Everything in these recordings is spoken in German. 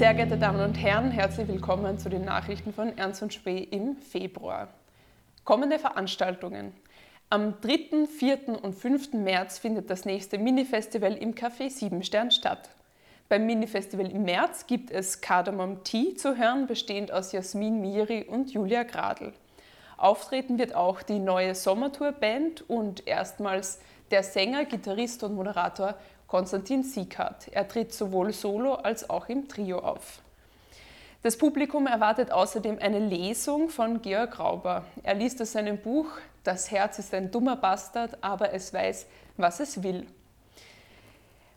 Sehr geehrte Damen und Herren, herzlich willkommen zu den Nachrichten von Ernst und Spee im Februar. Kommende Veranstaltungen. Am 3., 4. und 5. März findet das nächste Mini-Festival im Café Siebenstern statt. Beim Mini-Festival im März gibt es Cardamom Tea zu hören, bestehend aus Jasmin Miri und Julia Gradl. Auftreten wird auch die neue Sommertour-Band und erstmals der Sänger, Gitarrist und Moderator Konstantin Siekert. Er tritt sowohl solo als auch im Trio auf. Das Publikum erwartet außerdem eine Lesung von Georg Rauber. Er liest aus seinem Buch Das Herz ist ein dummer Bastard, aber es weiß, was es will.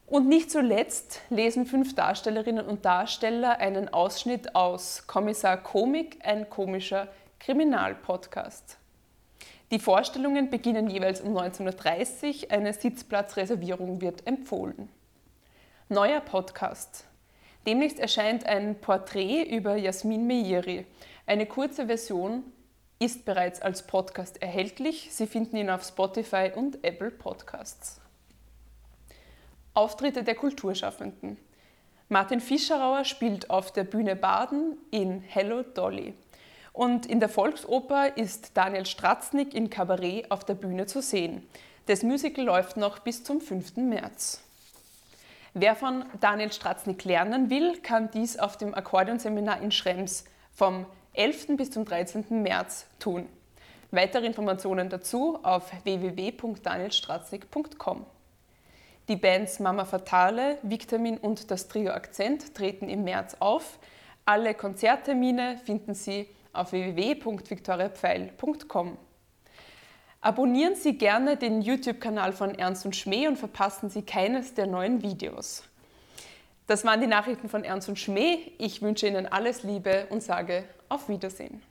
Und nicht zuletzt lesen fünf Darstellerinnen und Darsteller einen Ausschnitt aus Kommissar Komik, ein komischer Kriminalpodcast. Die Vorstellungen beginnen jeweils um 19.30 Uhr. Eine Sitzplatzreservierung wird empfohlen. Neuer Podcast. Demnächst erscheint ein Porträt über Jasmin Meiri. Eine kurze Version ist bereits als Podcast erhältlich. Sie finden ihn auf Spotify und Apple Podcasts. Auftritte der Kulturschaffenden. Martin Fischerauer spielt auf der Bühne Baden in Hello Dolly. Und in der Volksoper ist Daniel Stratznik in Kabarett auf der Bühne zu sehen. Das Musical läuft noch bis zum 5. März. Wer von Daniel Stratznik lernen will, kann dies auf dem Akkordeonseminar in Schrems vom 11. bis zum 13. März tun. Weitere Informationen dazu auf www.danielstratznik.com. Die Bands Mama Fatale, Victamin und das Trio Akzent treten im März auf. Alle Konzerttermine finden Sie auf www.viktoriapfeil.com. Abonnieren Sie gerne den YouTube-Kanal von Ernst und Schmäh und verpassen Sie keines der neuen Videos. Das waren die Nachrichten von Ernst und Schmäh. Ich wünsche Ihnen alles Liebe und sage auf Wiedersehen.